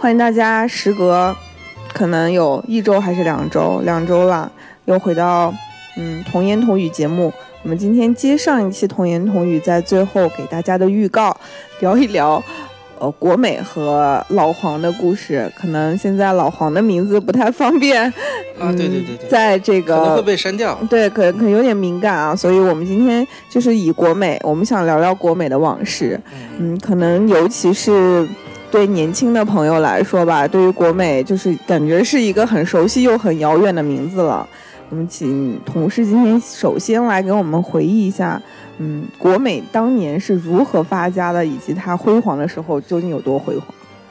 欢迎大家，时隔可能有一周还是两周，两周了，又回到嗯童言童语节目。我们今天接上一期童言童语，在最后给大家的预告，聊一聊呃国美和老黄的故事。可能现在老黄的名字不太方便，啊，对对对对，在这个可能会被删掉。对，可可有点敏感啊，所以我们今天就是以国美，我们想聊聊国美的往事。嗯，可能尤其是对年轻的朋友来说吧，对于国美就是感觉是一个很熟悉又很遥远的名字了。我们请同事今天首先来给我们回忆一下，嗯，国美当年是如何发家的，以及它辉煌的时候究竟有多辉煌。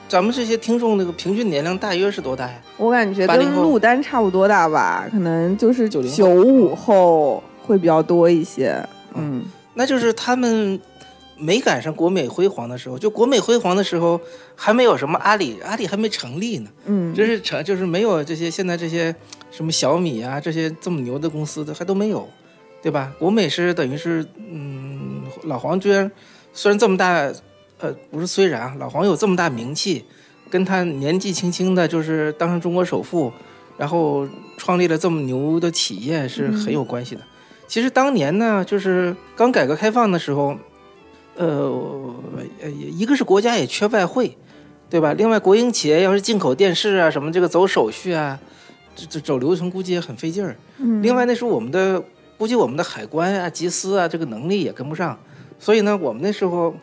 咱们这些听众那个平均年龄大约是多大呀？我感觉跟陆丹差不多大吧，可能就是九九五后会比较多一些。嗯，那就是他们没赶上国美辉煌的时候，就国美辉煌的时候还没有什么阿里，阿里还没成立呢。嗯，就是成就是没有这些现在这些。什么小米啊，这些这么牛的公司的还都没有，对吧？国美是等于是，嗯，老黄居然虽然这么大，呃，不是虽然啊，老黄有这么大名气，跟他年纪轻轻的，就是当上中国首富，然后创立了这么牛的企业是很有关系的。其实当年呢，就是刚改革开放的时候，呃，一个是国家也缺外汇，对吧？另外，国营企业要是进口电视啊，什么这个走手续啊。这走流程估计也很费劲儿。嗯，另外那时候我们的估计我们的海关啊、缉私啊，这个能力也跟不上，所以呢，我们那时候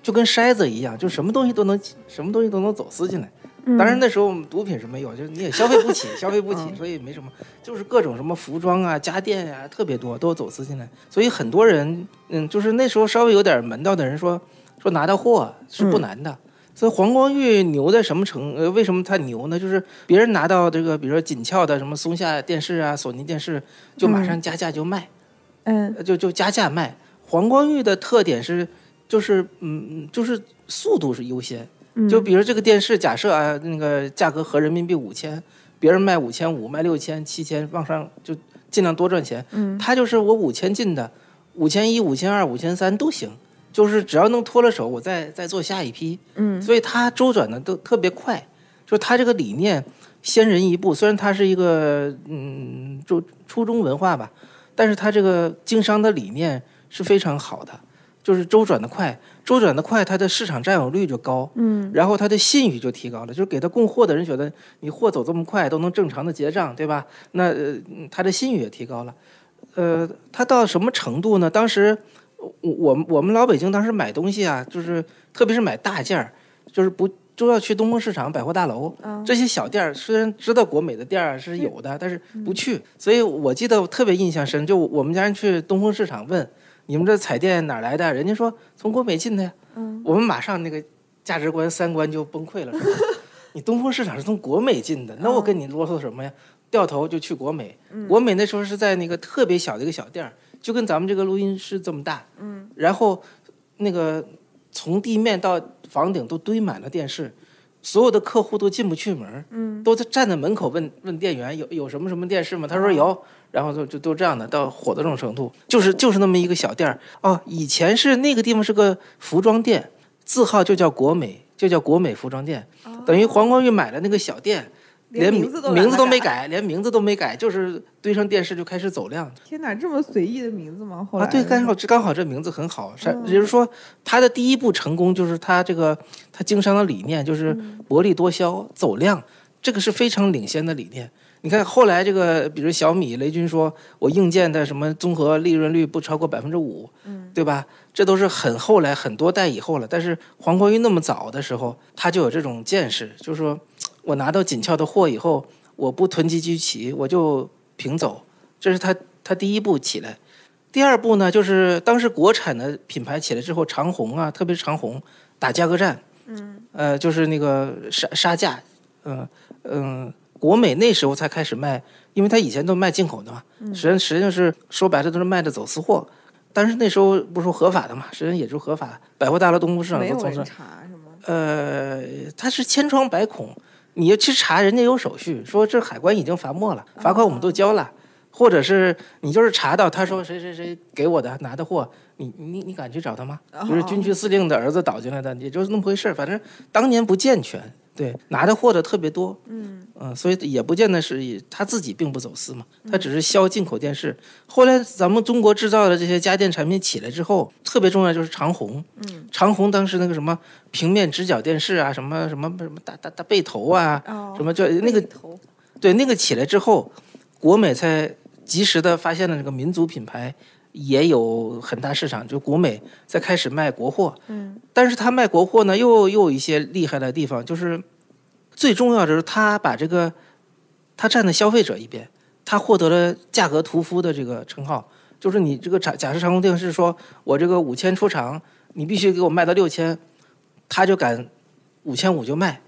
就跟筛子一样，就什么东西都能什么东西都能走私进来。当然那时候我们毒品是没有，就是你也消费不起，消费不起，所以没什么，就是各种什么服装啊、家电呀特别多，都走私进来。所以很多人，嗯，就是那时候稍微有点门道的人说说拿到货是不难的。所以黄光裕牛在什么程？呃，为什么他牛呢？就是别人拿到这个，比如说紧俏的什么松下电视啊、索尼电视，就马上加价就卖，嗯，就就加价卖。黄光裕的特点是，就是嗯，就是速度是优先。就比如这个电视，假设啊，那个价格合人民币五千，别人卖五千五、卖六千、七千，往上就尽量多赚钱。嗯，他就是我五千进的，五千一、五千二、五千三都行。就是只要能脱了手，我再再做下一批。嗯，所以他周转的都特别快。就他这个理念先人一步，虽然他是一个嗯，就初中文化吧，但是他这个经商的理念是非常好的。就是周转的快，周转的快，它的市场占有率就高。嗯，然后它的信誉就提高了，就是给他供货的人觉得你货走这么快，都能正常的结账，对吧？那他的信誉也提高了。呃，他到什么程度呢？当时。我我我们老北京当时买东西啊，就是特别是买大件儿，就是不都要去东风市场百货大楼。这些小店儿虽然知道国美的店儿是有的，但是不去。所以我记得特别印象深，就我们家人去东风市场问你们这彩电哪来的，人家说从国美进的呀。我们马上那个价值观三观就崩溃了。是吧 你东风市场是从国美进的，那我跟你啰嗦什么呀？掉头就去国美。国美那时候是在那个特别小的一个小店儿。就跟咱们这个录音室这么大，嗯，然后那个从地面到房顶都堆满了电视，所有的客户都进不去门，嗯，都在站在门口问问店员有有什么什么电视吗？他说有，然后就就都这样的，到火到这种程度，就是就是那么一个小店儿哦。以前是那个地方是个服装店，字号就叫国美，就叫国美服装店，等于黄光裕买了那个小店。连名字名字都没改，连名字都没改，就是堆上电视就开始走量。天哪，这么随意的名字吗？后来啊，对，刚好这刚好这名字很好，也就是说他的第一步成功就是他这个他经商的理念就是薄利多销、走量，这个是非常领先的理念。你看后来这个，比如小米、雷军说，我硬件的什么综合利润率不超过百分之五，嗯，对吧？这都是很后来很多代以后了。但是黄光裕那么早的时候，他就有这种见识，就是说。我拿到紧俏的货以后，我不囤积居奇，我就平走，这是他他第一步起来。第二步呢，就是当时国产的品牌起来之后，长虹啊，特别是长虹打价格战，嗯，呃，就是那个杀杀价，嗯嗯，国美那时候才开始卖，因为他以前都卖进口的嘛，实际上实际上是说白了都是卖的走私货，但是那时候不说合法的嘛，实际上也就合法，百货大楼、东部市场都从事。查是吗？呃，他是千疮百孔。你要去查，人家有手续，说这海关已经罚没了，罚款我们都交了，或者是你就是查到他说谁谁谁给我的拿的货，你你你敢去找他吗？就是军区司令的儿子倒进来的，也就是那么回事反正当年不健全，对，拿的货的特别多，嗯。嗯，所以也不见得是以他自己并不走私嘛，他只是销进口电视。后来咱们中国制造的这些家电产品起来之后，特别重要就是长虹，嗯，长虹当时那个什么平面直角电视啊，什么什么什么大大大背头啊，哦什么叫那个头，对那个起来之后，国美才及时的发现了这个民族品牌也有很大市场，就国美在开始卖国货，嗯但是他卖国货呢，又又有一些厉害的地方，就是最重要的是他把这个他站在消费者一边，他获得了价格屠夫的这个称号。就是你这个假假设长虹电视说，我这个五千出厂，你必须给我卖到六千，他就敢五千五就卖。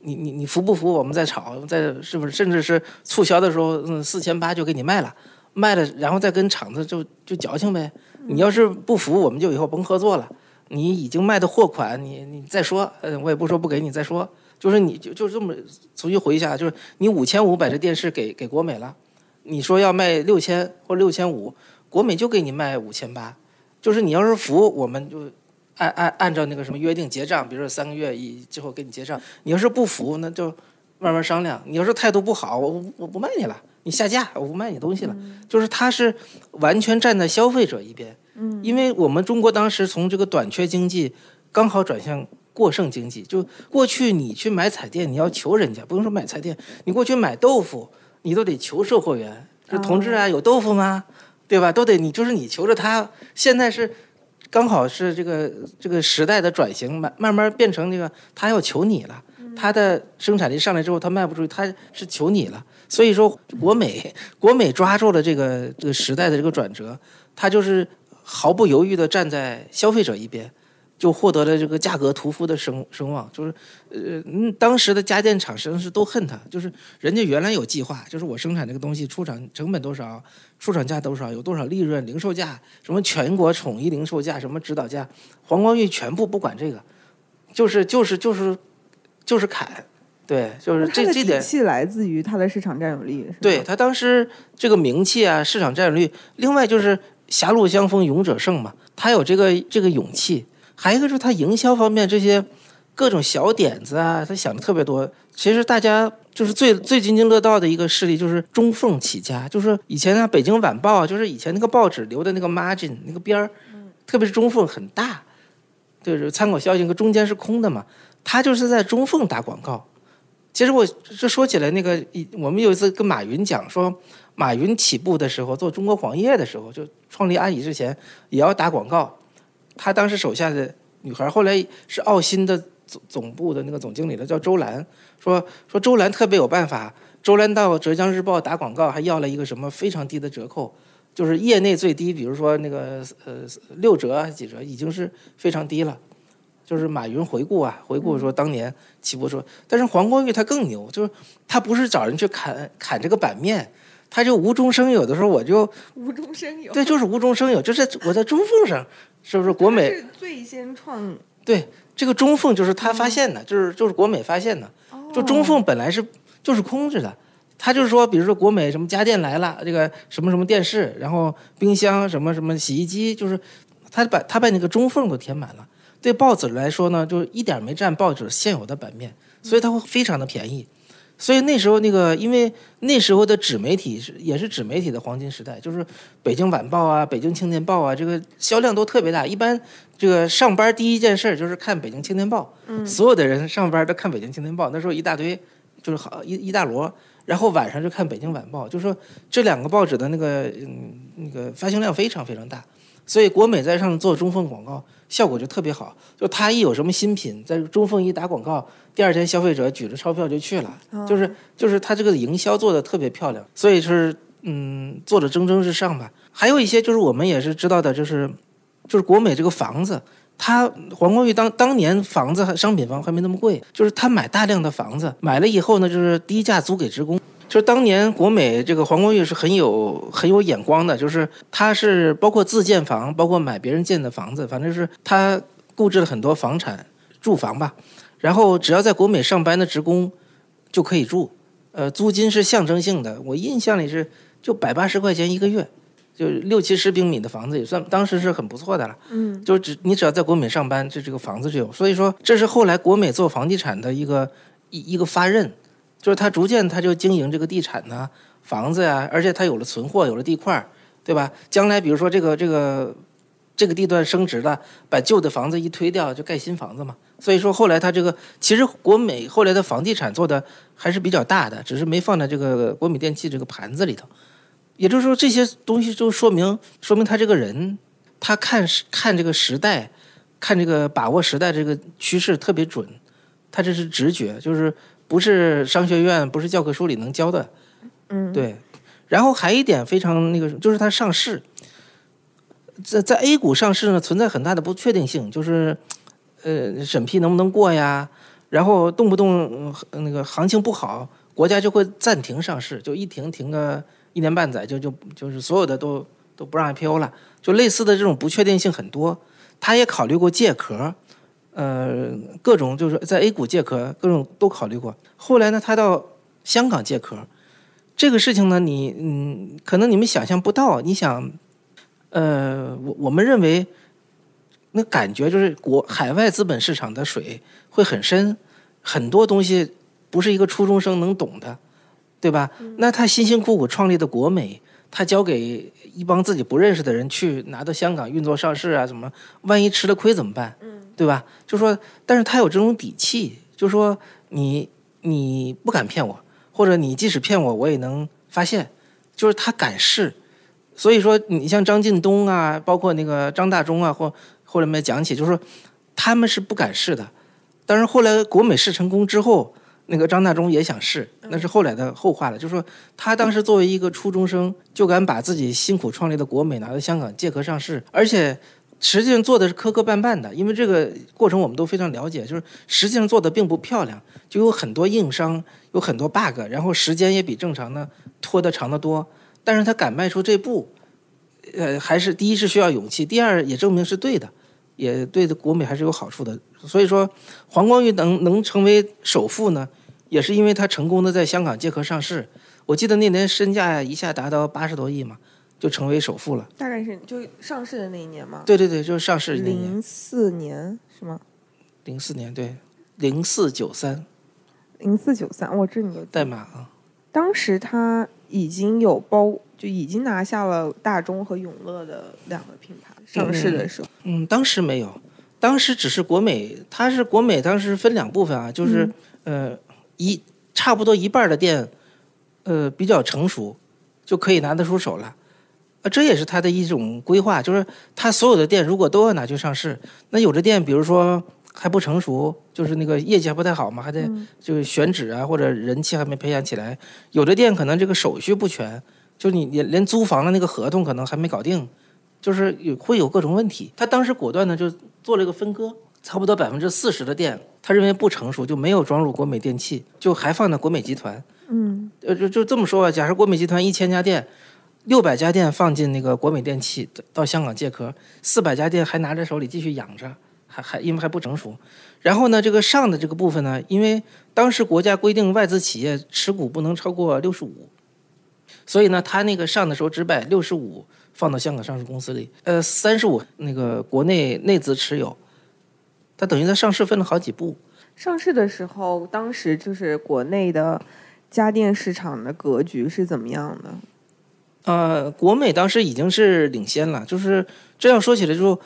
你你你服不服？我们再吵，再是不是？甚至是促销的时候，嗯，四千八就给你卖了，卖了，然后再跟厂子就就矫情呗。你要是不服，我们就以后甭合作了。你已经卖的货款，你你再说，呃，我也不说不给你再说，就是你就就这么重新回一下，就是你五千五把这电视给给国美了，你说要卖六千或六千五，国美就给你卖五千八，就是你要是服，我们就按按按照那个什么约定结账，比如说三个月以之后给你结账，你要是不服，那就慢慢商量。你要是态度不好，我我不卖你了，你下架，我不卖你东西了。就是他是完全站在消费者一边。嗯因为我们中国当时从这个短缺经济刚好转向过剩经济，就过去你去买彩电，你要求人家，不用说买彩电，你过去买豆腐，你都得求售货员，就同志啊，有豆腐吗？对吧？都得你就是你求着他。现在是刚好是这个这个时代的转型，慢慢慢变成这个他要求你了。他的生产力上来之后，他卖不出去，他是求你了。所以说，国美 国美抓住了这个这个时代的这个转折，他就是毫不犹豫的站在消费者一边，就获得了这个价格屠夫的声声望。就是，呃，当时的家电厂实际上是都恨他，就是人家原来有计划，就是我生产这个东西出厂成本多少，出厂价多少，有多少利润，零售价，什么全国统一零售价，什么指导价，黄光裕全部不管这个，就是就是就是就是砍，对，就是这这点底气来自于它的市场占有率，对他当时这个名气啊，市场占有率，另外就是狭路相逢勇者胜嘛，他有这个这个勇气，还有一个就是他营销方面这些各种小点子啊，他想的特别多。其实大家就是最最津津乐道的一个事例就是中缝起家，就是以前啊《北京晚报》啊，就是以前那个报纸留的那个 margin 那个边儿，特别是中缝很大，就是参考消息那个中间是空的嘛，他就是在中缝打广告。其实我这说起来，那个我们有一次跟马云讲说，马云起步的时候做中国黄页的时候，就创立阿里之前也要打广告。他当时手下的女孩，后来是奥新的总总部的那个总经理了，叫周兰，说说周兰特别有办法。周兰到浙江日报打广告，还要了一个什么非常低的折扣，就是业内最低，比如说那个呃六折几折，已经是非常低了。就是马云回顾啊，回顾说当年起步说，但是黄光裕他更牛，就是他不是找人去砍砍这个版面，他就无中生有的时候我就无中生有。对，就是无中生有，就是我在中缝上，是不是国美是最先创，对这个中缝就是他发现的，就是就是国美发现的，就中缝本来是就是空着的。他就是说，比如说国美什么家电来了，这个什么什么电视，然后冰箱什么什么洗衣机，就是他把他把那个中缝都填满了。对报纸来说呢，就一点没占报纸现有的版面，所以它会非常的便宜。所以那时候那个，因为那时候的纸媒体是也是纸媒体的黄金时代，就是北京晚报啊、北京青年报啊，这个销量都特别大。一般这个上班第一件事就是看北京青年报，嗯所有的人上班都看北京青年报。那时候一大堆，就是好一一大摞，然后晚上就看北京晚报，就说这两个报纸的那个嗯那个发行量非常非常大。所以国美在上面做中缝广告，效果就特别好。就他一有什么新品，在中缝一打广告，第二天消费者举着钞票就去了。就是就是他这个营销做的特别漂亮，所以是嗯做的蒸蒸日上吧。还有一些就是我们也是知道的，就是就是国美这个房子，他黄光裕当当年房子商品房还没那么贵，就是他买大量的房子，买了以后呢，就是低价租给职工。就是当年国美这个黄光裕是很有很有眼光的，就是他是包括自建房，包括买别人建的房子，反正是他购置了很多房产住房吧。然后只要在国美上班的职工就可以住，呃，租金是象征性的，我印象里是就百八十块钱一个月，就六七十平米的房子也算当时是很不错的了。嗯，就只你只要在国美上班，这这个房子就有。所以说这是后来国美做房地产的一个一一个发轫，就是他逐渐他就经营这个地产呐、房子呀，而且他有了存货，有了地块儿，对吧？将来比如说这个这个这个地段升值了，把旧的房子一推掉，就盖新房子嘛。所以说后来他这个其实国美后来的房地产做的还是比较大的，只是没放在这个国美电器这个盘子里头。也就是说这些东西就说明说明他这个人，他看看这个时代，看这个把握时代这个趋势特别准，他这是直觉，就是不是商学院不是教科书里能教的。嗯，对，然后还一点非常那个，就是它上市，在在 A 股上市呢，存在很大的不确定性，就是呃审批能不能过呀，然后动不动、呃那个行情不好，国家就会暂停上市，就一停停个一年半载，就就就是所有的都都不让 IPO 了，就类似的这种不确定性很多。他也考虑过借壳，呃，各种就是在 A 股借壳，各种都考虑过。后来呢，他到香港借壳，这个事情呢，你嗯，可能你们想象不到。你想，呃，我我们认为，那感觉就是国海外资本市场的水会很深，很多东西不是一个初中生能懂的，对吧？那他辛辛苦苦创立的国美，他交给一帮自己不认识的人去拿到香港运作上市啊，怎么万一吃了亏怎么办？嗯，对吧？就说，但是他有这种底气，就说你你不敢骗我，或者你即使骗我，我也能发现，就是他敢试。所以说，你像张近东啊，包括那个张大中啊，或后来没讲起，就是说他们是不敢试的。但是后来国美试成功之后，那个张大中也想试，那是后来的后话了。就是说，他当时作为一个初中生，就敢把自己辛苦创立的国美拿到香港借壳上市，而且实际上做的是磕磕绊绊的，因为这个过程我们都非常了解，就是实际上做的并不漂亮，就有很多硬伤，有很多 bug，然后时间也比正常的拖得长得多。但是他敢迈出这步，呃，还是第一是需要勇气，第二也证明是对的，也对的国美还是有好处的。所以说，黄光裕能能成为首富呢，也是因为他成功的在香港借壳上市。我记得那年身价一下达到八十多亿嘛，就成为首富了。大概是就上市的那一年嘛，对对对，就是上市那年，零四年是吗？零四年对，零四九三零四九三，我这你都代码啊。当时他已经有包，就已经拿下了大中和永乐的两个品牌上市的时候，嗯，当时没有，当时只是国美，它是国美，当时分两部分啊，就是、呃一差不多一半的店，呃比较成熟，就可以拿得出手了。啊，这也是他的一种规划，就是他所有的店如果都要拿去上市，那有的店比如说还不成熟，就是那个业绩还不太好嘛，还得就是选址啊或者人气还没培养起来，有的店可能这个手续不全，就你连连租房的那个合同可能还没搞定，就是有会有各种问题。他当时果断的就做了一个分割，差不多百分之四十的店，他认为不成熟，就没有装入国美电器，就还放在国美集团。嗯呃，就就这么说吧，假设国美集团一千家店，六百家店放进那个国美电器到香港借壳，四百家店还拿在手里继续养着，还还因为还不成熟。然后呢，这个上的这个部分呢，因为当时国家规定外资企业持股不能超过六十五，所以呢，他那个上的时候只把六十五放到香港上市公司里，呃，三十五那个国内内资持有，他等于在上市分了好几步。上市的时候，当时就是国内的家电市场的格局是怎么样的？呃，国美当时已经是领先了，就是这样说起来就，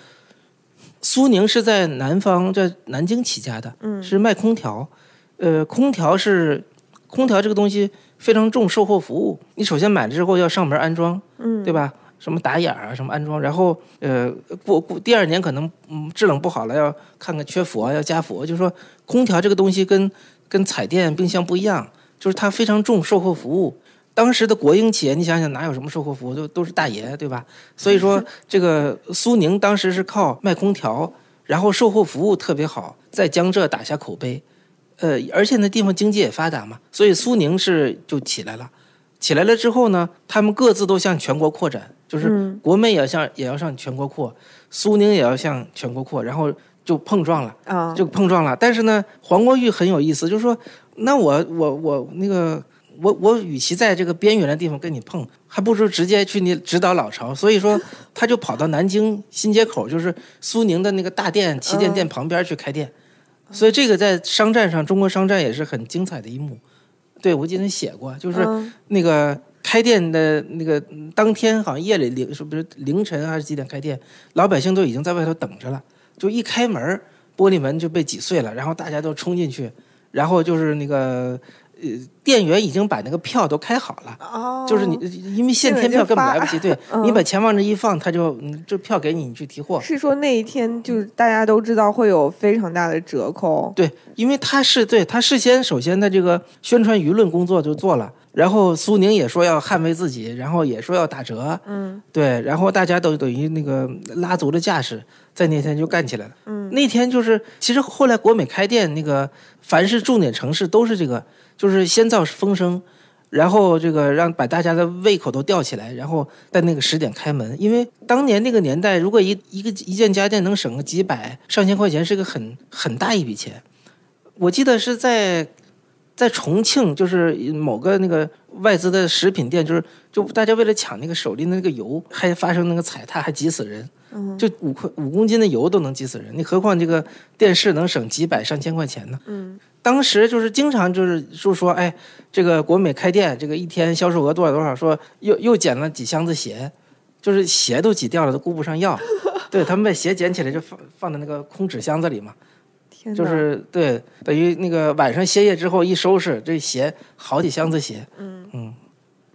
苏宁是在南方，在南京起家的，嗯是卖空调，呃，空调是空调这个东西非常重售后服务，你首先买了之后要上门安装，嗯，对吧？什么打眼儿啊，什么安装，然后呃，过过第二年可能嗯制冷不好了，要看看缺氟啊，要加氟。就是说，空调这个东西跟跟彩电、冰箱不一样，就是它非常重售后服务。当时的国营企业，你想想哪有什么售后服务，都都是大爷，对吧？所以说，这个苏宁当时是靠卖空调，然后售后服务特别好，在江浙打下口碑。呃，而且那地方经济也发达嘛，所以苏宁是就起来了。起来了之后呢，他们各自都向全国扩展，就是嗯国美也要向也要向全国扩，苏宁也要向全国扩，然后就碰撞了，啊，就碰撞了。但是呢，黄光裕很有意思，就是说，那我我我那个我我与其在这个边缘的地方跟你碰，还不如直接去你指导老巢。所以说，他就跑到南京新街口，就是苏宁的那个大店旗舰店旁边去开店。所以这个在商战上，中国商战也是很精彩的一幕。对，我记得你写过，就是那个开店的那个当天，好像夜里凌是不是凌晨还是几点开店，老百姓都已经在外头等着了，就一开门，玻璃门就被挤碎了，然后大家都冲进去，然后就是那个。呃，店员已经把那个票都开好了，哦，就是你因为现天票根本来不及，对你把钱往这一放，他就这票给你，你去提货。是说那一天就是大家都知道会有非常大的折扣，对，因为他是对他事先首先的这个宣传舆论工作就做了，然后苏宁也说要捍卫自己，然后也说要打折，嗯，对，然后大家都等于那个拉足了架势，在那天就干起来了，嗯，那天就是其实后来国美开店那个凡是重点城市都是这个。就是先造风声，然后这个让把大家的胃口都吊起来，然后在那个十点开门。因为当年那个年代，如果一一个一件家电能省个几百上千块钱，是个很很大一笔钱。我记得是在在重庆，就是某个那个外资的食品店，就是就大家为了抢那个手里的那个油，还发生那个踩踏，还挤死人。就五块五公斤的油都能挤死人，你何况这个电视能省几百上千块钱呢？嗯。当时就是经常就是就说，哎，这个国美开店，这个一天销售额多少多少，说又又捡了几箱子鞋，就是鞋都挤掉了，都顾不上要。对他们把鞋捡起来就放放在那个空纸箱子里嘛。天就是对，等于那个晚上歇业之后一收拾，这鞋好几箱子鞋。嗯嗯，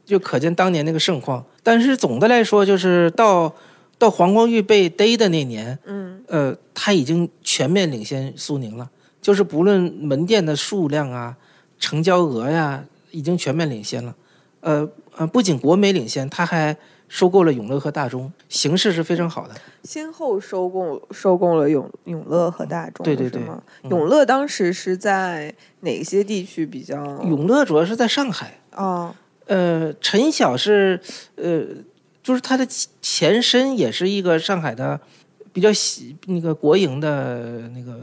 就可见当年那个盛况。但是总的来说，就是到到黄光裕被逮的那年，嗯呃，他已经全面领先苏宁了。就是不论门店的数量啊、成交额呀，已经全面领先了。呃呃，不仅国美领先，他还收购了永乐和大中，形势是非常好的。先后收购收购了永永乐和大中，对对对。永乐当时是在哪些地区比较？永乐主要是在上海。哦。呃，陈晓是呃，就是他的前身也是一个上海的比较喜那个国营的那个。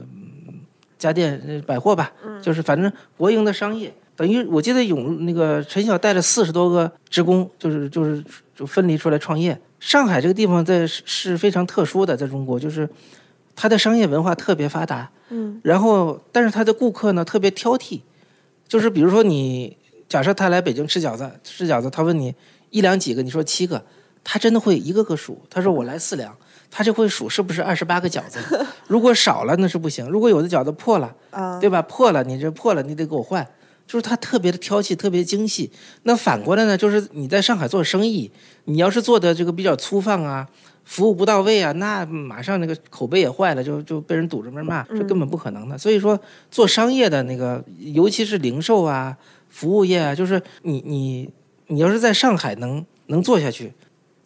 家电、百货吧，就是反正国营的商业，等于我记得永那个陈晓带了四十多个职工，就是就是就分离出来创业。上海这个地方在是非常特殊的，在中国就是它的商业文化特别发达，嗯，然后但是他的顾客呢特别挑剔，就是比如说你假设他来北京吃饺子，吃饺子他问你一两几个，你说七个，他真的会一个个数，他说我来四两。他就会数是不是二十八个饺子，如果少了那是不行。如果有的饺子破了，对吧？破了你这破了你得给我换。就是他特别的挑剔，特别精细。那反过来呢，就是你在上海做生意，你要是做的这个比较粗放啊，服务不到位啊，那马上那个口碑也坏了，就就被人堵着门骂，这根本不可能的。所以说做商业的那个，尤其是零售啊、服务业啊，就是你你你要是在上海能能做下去。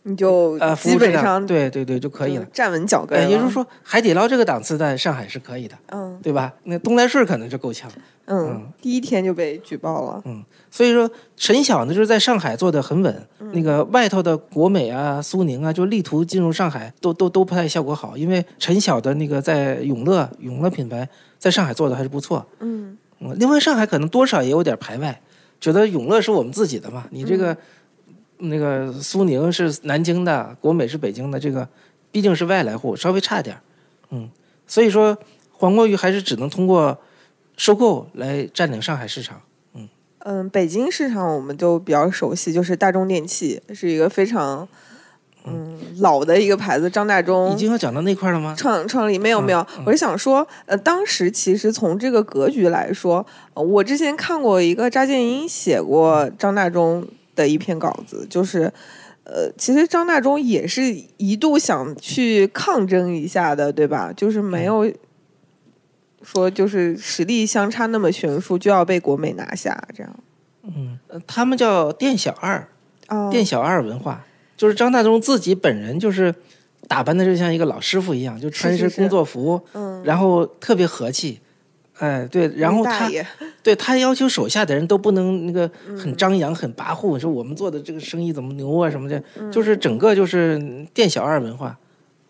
你就呃基本上对对对就可以了，站稳脚跟。也就是说，海底捞这个档次在上海是可以的，嗯，对吧？那东来顺可能就够呛，嗯，第一天就被举报了，嗯。所以说，陈晓呢就是在上海做的很稳，那个外头的国美啊、苏宁啊，就力图进入上海，都都都不太效果好。因为陈晓的那个在永乐永乐品牌在上海做的还是不错，嗯。另外，上海可能多少也有点排外，觉得永乐是我们自己的嘛，你这个。那个苏宁是南京的，国美是北京的，这个毕竟是外来户，稍微差点嗯，所以说黄光裕还是只能通过收购来占领上海市场，嗯嗯，北京市场我们就比较熟悉，就是大中电器是一个非常嗯老的一个牌子，张大中已经要讲到那块了吗？创创立没有没有，我是想说，呃，当时其实从这个格局来说，我之前看过一个扎建英写过张大中。的一篇稿子，就是，呃，其实张大中也是一度想去抗争一下的，对吧？就是没有说就是实力相差那么悬殊，就要被国美拿下这样。嗯，他们叫店小二，店小二文化，就是张大中自己本人就是打扮的就像一个老师傅一样，就穿一身工作服，嗯，然后特别和气。哎，对，然后他，对他要求手下的人都不能那个很张扬、很跋扈，说我们做的这个生意怎么牛啊什么的，就是整个就是店小二文化，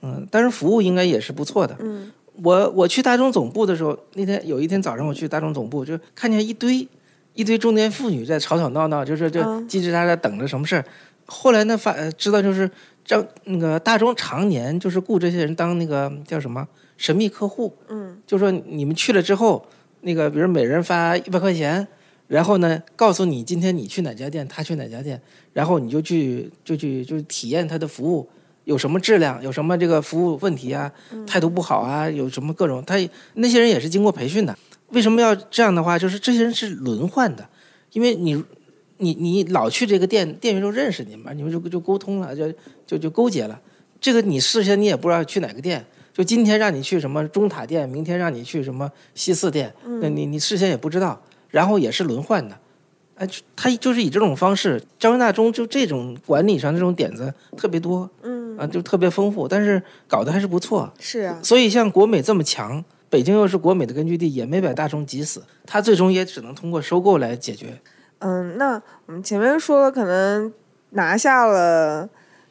嗯，但是服务应该也是不错的。嗯，我我去大众总部的时候，那天有一天早上我去大众总部，就看见一堆一堆中年妇女在吵吵闹闹，就是就叽叽喳喳等着什么事儿。后来呢发呃知道就是张那个大众常年就是雇这些人当那个叫什么神秘客户，嗯，就说你们去了之后，那个比如每人发一百块钱，然后呢告诉你今天你去哪家店，他去哪家店，然后你就去就去就体验他的服务。有什么质量，有什么这个服务问题啊，态度不好啊，有什么各种，他那些人也是经过培训的。为什么要这样的话？就是这些人是轮换的，因为你，你你老去这个店，店员就认识你嘛，你们就就沟通了，就就就勾结了。这个你事先你也不知道去哪个店，就今天让你去什么中塔店，明天让你去什么西四店，那你你事先也不知道，然后也是轮换的。哎，他就是以这种方式，张大中就这种管理上这种点子特别多，嗯啊，就特别丰富，但是搞得还是不错。是啊，所以像国美这么强，北京又是国美的根据地，也没把大中挤死，他最终也只能通过收购来解决。嗯，那我们前面说了，可能拿下了，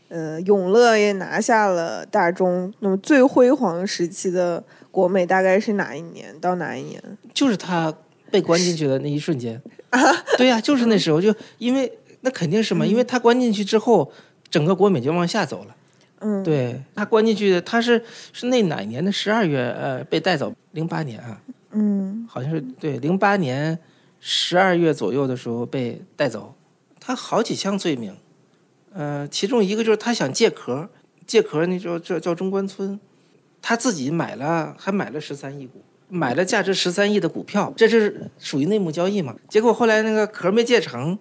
呃，永乐也拿下了大中，那么最辉煌时期的国美大概是哪一年到哪一年？就是他被关进去的那一瞬间，对呀、就是那时候，就因为那肯定是嘛，因为他关进去之后，整个国美就往下走了。嗯，对他关进去的，他是是那哪年的十二月呃被带走？零八年啊，嗯好像是对零八年十二月左右的时候被带走。他好几项罪名，呃，其中一个就是他想借壳，借壳那叫叫叫中关村，他自己买了还买了十三亿股，买了价值十三亿的股票，这是属于内幕交易嘛？结果后来那个壳没借成，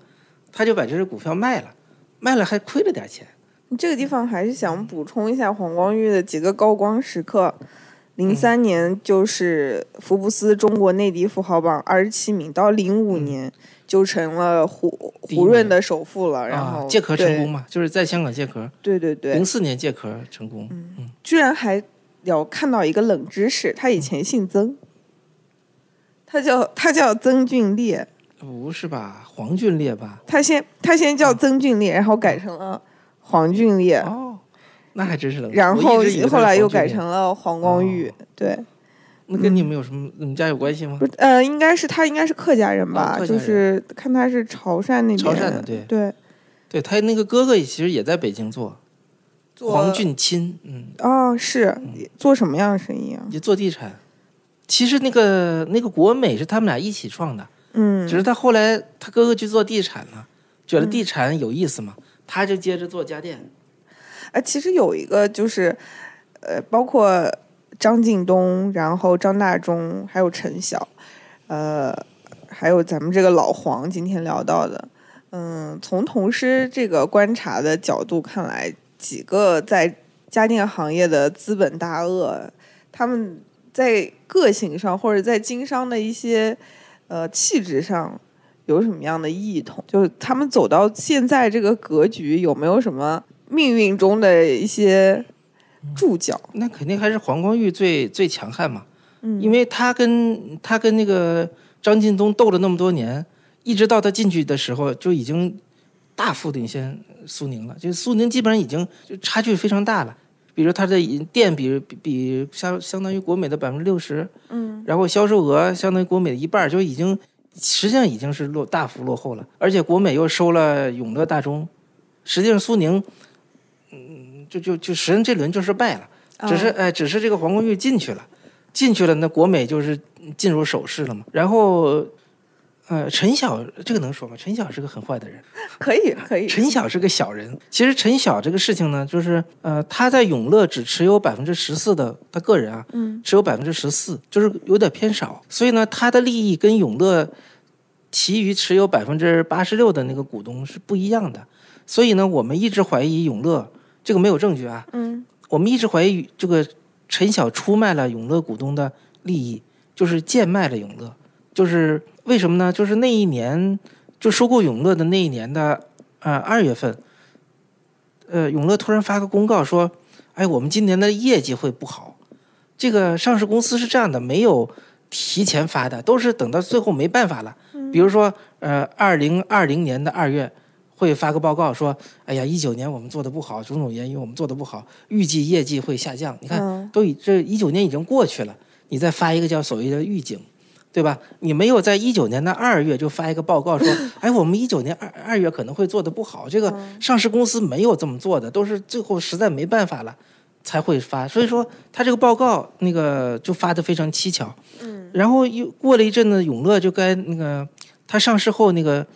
他就把这只股票卖了，卖了还亏了点钱。这个地方还是想补充一下黄光裕的几个高光时刻。零三年就是福布斯中国内地富豪榜二十七名，到零五年就成了胡胡润的首富了，然后啊、借壳成功嘛，就是在香港借壳，对对对零，四年借壳成功。居然还有看到一个冷知识，他以前姓曾，他叫他叫曾俊烈，不是吧？黄俊烈吧？他先他先叫曾俊烈，然后改成了黄俊烈，哦，那还真是冷。然后后来又改成了黄光裕，对。那跟你们有什么？你们家有关系吗不？是，呃，应该是他应该是客家人吧，就是看他是潮汕那边，潮汕的对对，对他那个哥哥其实也在北京做，做黄俊钦，嗯，哦，是做什么样的生意啊？也做地产。其实那个那个国美是他们俩一起创的，嗯只是他后来他哥哥去做地产了，觉得地产有意思嘛，他就接着做家电。啊，其实有一个就是，呃，包括张近东，然后张大中，还有陈晓，呃，还有咱们这个老黄今天聊到的，嗯，从同事这个观察的角度看来，几个在家电行业的资本大鳄，他们在个性上或者在经商的一些呃气质上。有什么样的异同？就是他们走到现在这个格局，有没有什么命运中的一些注脚？那肯定还是黄光裕最最强悍嘛，嗯因为他跟他跟那个张近东斗了那么多年，一直到他进去的时候就已经大幅领先苏宁了，就是苏宁基本上已经就差距非常大了。比如他的店比比比相相当于国美的百分之六十，嗯，然后销售额相当于国美的一半，就已经实际上已经是落大幅落后了。而且国美又收了永乐大中，实际上苏宁，嗯，就就就实际上这轮就是败了。只是哦哎，只是这个黄光裕进去了，进去了，那国美就是进入首势了嘛。然后，呃，陈晓这个能说吗？陈晓是个很坏的人，可以可以，陈晓是个小人。其实陈晓这个事情呢，就是呃，他在永乐只持有百分之十四的，他个人啊，嗯，持有百分之十四，就是有点偏少。所以呢，他的利益跟永乐其余持有百分之八十六的那个股东是不一样的。所以呢，我们一直怀疑永乐这个没有证据啊，嗯我们一直怀疑这个陈晓出卖了永乐股东的利益，就是贱卖了永乐。就是为什么呢？就是那一年就收购永乐的那一年的呃二月份，呃，永乐突然发个公告说，哎，我们今年的业绩会不好。这个上市公司是这样的，没有提前发的，都是等到最后没办法了。比如说，呃，二零二零年的二月会发个报告说，哎呀，一九年我们做的不好，种种原因我们做的不好，预计业绩会下降。你看，嗯都已这一九年已经过去了，你再发一个叫所谓的预警，对吧？你没有在一九年的二月就发一个报告说，哎，我们一九年二二月可能会做的不好，这个上市公司没有这么做的，都是最后实在没办法了才会发。所以说，他这个报告那个就发的非常蹊跷。嗯，然后又过了一阵子，永乐就该那个他上市后那个，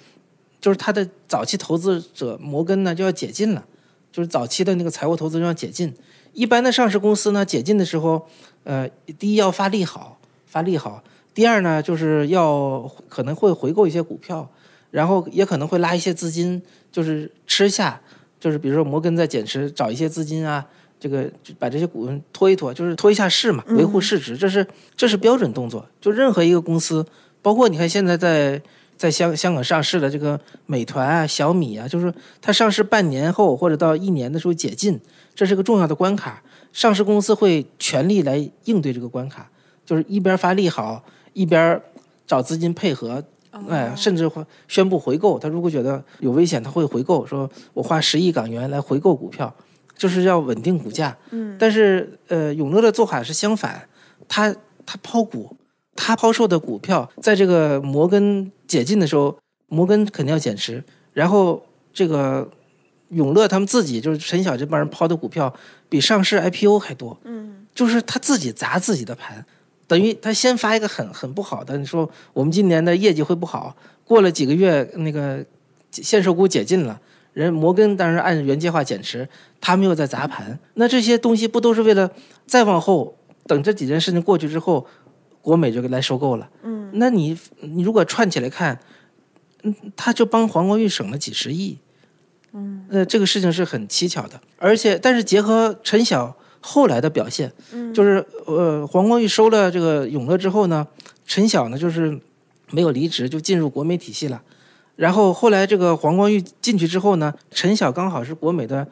就是他的早期投资者摩根呢就要解禁了，就是早期的那个财务投资人要解禁。一般的上市公司呢解禁的时候，呃，第一要发利好，发利好。第二呢，就是要可能会回购一些股票，然后也可能会拉一些资金，就是吃下，就是比如说摩根在减持，找一些资金啊，这个把这些股份拖一拖，就是拖一下市嘛，维护市值，这是这是标准动作。就任何一个公司，包括你看现在在在香香港上市的这个美团啊、小米啊，就是它上市半年后或者到一年的时候解禁，这是个重要的关卡，上市公司会全力来应对这个关卡，就是一边发利好。一边找资金配合，哎，甚至会宣布回购。他如果觉得有危险，他会回购，说我花十亿港元来回购股票，就是要稳定股价。嗯，但是呃，永乐的做法是相反，他他抛股，他抛售的股票，在这个摩根解禁的时候，摩根肯定要减持，然后这个永乐他们自己就是陈晓这帮人抛的股票，比上市 IPO 还多。嗯，就是他自己砸自己的盘。等于他先发一个很很不好的，你说我们今年的业绩会不好。过了几个月，那个限售股解禁了，人摩根当然按原计划减持，他们又在砸盘。那这些东西不都是为了再往后等这几件事情过去之后，国美就来收购了？嗯，那你你如果串起来看，嗯，他就帮黄光裕省了几十亿。嗯，呃，这个事情是很蹊跷的，而且但是结合陈晓。后来的表现，嗯，就是呃，黄光裕收了这个永乐之后呢，陈晓呢就是没有离职，就进入国美体系了。然后后来这个黄光裕进去之后呢，陈晓刚好是国美的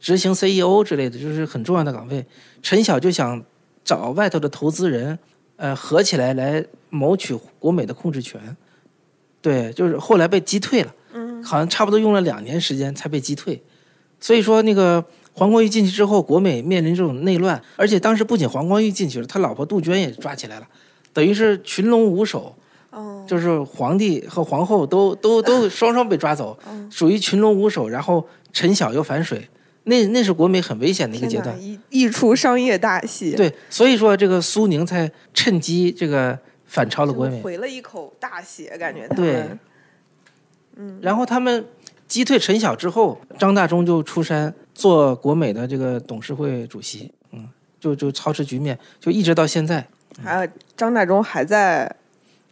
执行 CEO 之类的，就是很重要的岗位。陈晓就想找外头的投资人，呃，合起来来谋取国美的控制权。对，就是后来被击退了，嗯，好像差不多用了两年时间才被击退。所以说那个。黄光裕进去之后，国美面临这种内乱，而且当时不仅黄光裕进去了，他老婆杜鹃也抓起来了，等于是群龙无首，哦，就是皇帝和皇后都都都 双双被抓走，属于群龙无首。然后陈晓又反水，那那是国美很危险的一个阶段，一一出商业大戏。对，所以说这个苏宁才趁机这个反超了国美，回了一口大血，感觉他们。对，嗯，然后他们击退陈晓之后，张大中就出山。做国美的这个董事会主席，嗯，就就操持局面，就一直到现在。还有张大中还在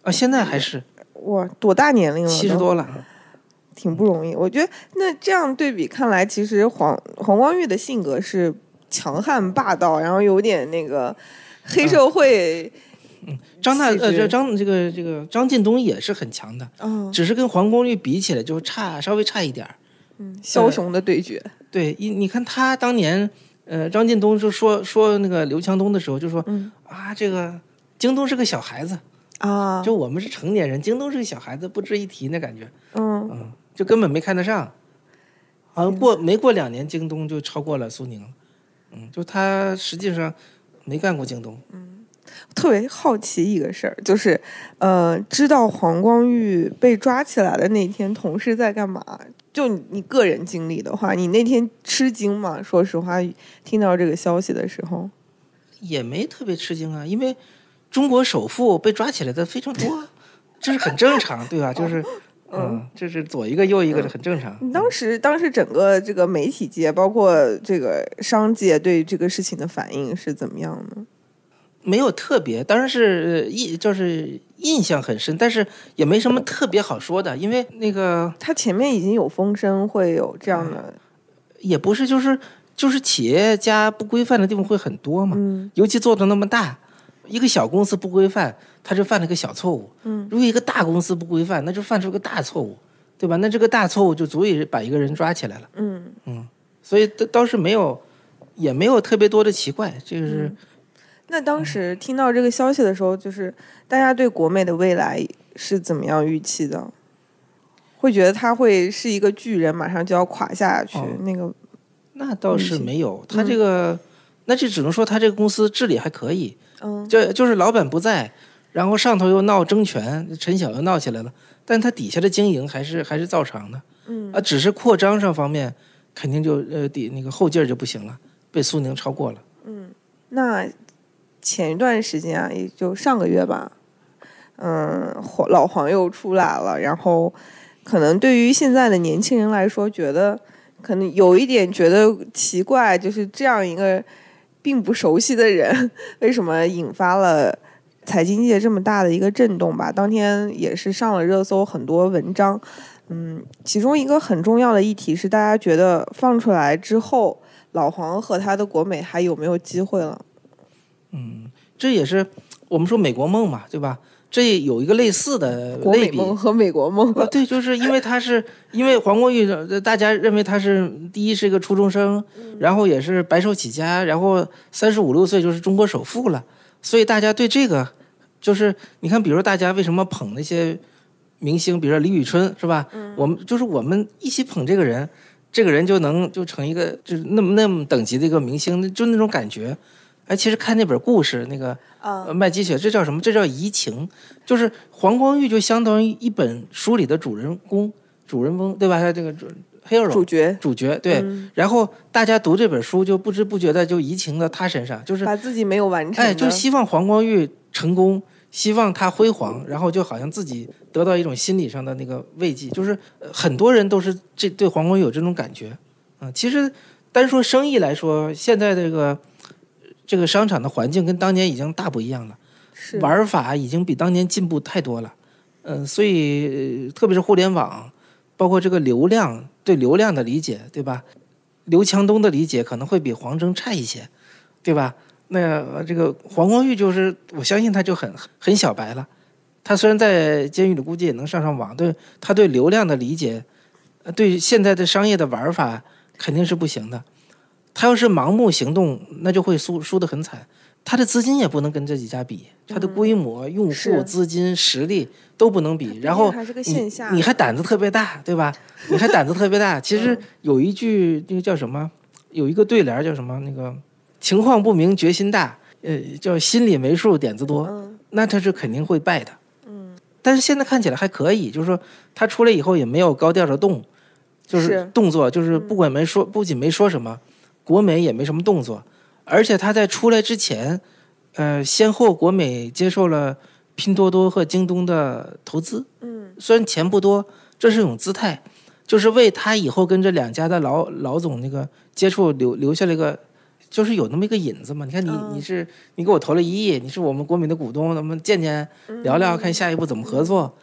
啊，现在还是哇，多大年龄了？七十多了，挺不容易。我觉得那这样对比看来，其实黄黄光裕的性格是强悍霸道，然后有点那个黑社会。嗯，张大呃，这张这个这个张近东也是很强的，嗯，只是跟黄光裕比起来就差稍微差一点儿。嗯，枭雄的对决。对，你你看他当年，呃，张近东就说说那个刘强东的时候，就说，嗯啊，这个京东是个小孩子啊，就我们是成年人，京东是个小孩子，不值一提那感觉，嗯嗯，就根本没看得上，好像过没过两年，京东就超过了苏宁，嗯，就他实际上没干过京东，嗯。特别好奇一个事儿，就是，呃，知道黄光裕被抓起来的那天，同事在干嘛？就你个人经历的话，你那天吃惊吗？说实话，听到这个消息的时候，也没特别吃惊啊，因为中国首富被抓起来的非常多，这是很正常，对吧？就是，嗯，这是左一个右一个的，很正常。当时，当时整个这个媒体界，包括这个商界，对这个事情的反应是怎么样呢？没有特别，当然是印就是印象很深，但是也没什么特别好说的，因为那个他前面已经有风声会有这样的，也不是就是就是企业家不规范的地方会很多嘛，嗯，尤其做的那么大，一个小公司不规范，他就犯了个小错误，嗯，如果一个大公司不规范，那就犯出个大错误，对吧？那这个大错误就足以把一个人抓起来了，嗯嗯，所以倒倒是没有，也没有特别多的奇怪，这个是。那当时听到这个消息的时候，就是大家对国美的未来是怎么样预期的？会觉得他会是一个巨人，马上就要垮下去？那个那倒是没有，他这个那就只能说他这个公司治理还可以。嗯，就就是老板不在，然后上头又闹争权，陈晓又闹起来了，但他底下的经营还是还是照常的，嗯啊，只是扩张上方面肯定就呃底那个后劲儿就不行了，被苏宁超过了。嗯那前一段时间啊，也就上个月吧，嗯，黄老黄又出来了，然后可能对于现在的年轻人来说，觉得可能有一点觉得奇怪，就是这样一个并不熟悉的人，为什么引发了财经界这么大的一个震动吧？当天也是上了热搜很多文章，嗯，其中一个很重要的议题是，大家觉得放出来之后。老黄和他的国美还有没有机会了？嗯，这也是我们说美国梦嘛，对吧？这有一个类似的国美类比。梦和美国梦。啊，对，就是因为他是因为黄国玉，呃大家认为他是第一是一个初中生，然后也是白手起家，然后三十五六岁就是中国首富了，所以大家对这个就是你看，比如大家为什么捧那些明星，比如说李宇春是吧？我们就是我们一起捧这个人，这个人就能就成一个就是那么那么等级的一个明星，就那种感觉。哎，其实看那本故事，那个啊呃麦基雪，这叫什么？这叫移情，就是黄光裕就相当于一本书里的主人公、主人翁，对吧？他这个主 hero 主角主角对。嗯然后大家读这本书，就不知不觉的就移情到他身上，就是把自己没有完成，哎，就希望黄光裕成功，希望他辉煌，然后就好像自己得到一种心理上的那个慰藉，就是呃很多人都是这对黄光裕有这种感觉。嗯、其实单说生意来说，现在这个这个商场的环境跟当年已经大不一样了，是玩法已经比当年进步太多了。嗯、所以、呃特别是互联网，包括这个流量对流量的理解，对吧？刘强东的理解可能会比黄峥差一些，对吧？那呃这个黄光裕就是，我相信他就很很小白了。他虽然在监狱里估计也能上上网，对他对流量的理解，呃对现在的商业的玩法肯定是不行的。他要是盲目行动，那就会输输得很惨。他的资金也不能跟这几家比，他的规模、用户、资金、实力都不能比。然后你还胆子特别大，对吧？你还胆子特别大。其实有一句那个叫什么？有一个对联叫什么？那个情况不明，决心大。呃，叫心里没数，点子多。嗯那他是肯定会败的。嗯，但是现在看起来还可以，就是说他出来以后也没有高调的动，就是是动作，就是不管没说，不仅没说什么，国美也没什么动作，而且他在出来之前，呃，先后国美接受了拼多多和京东的投资。嗯，虽然钱不多，这是一种姿态，就是为他以后跟这两家的老老总那个接触留留下了一个。就是有那么一个引子嘛，你看你、嗯你是你给我投了一亿，你是我们国美的股东，咱们见见聊聊，看下一步怎么合作。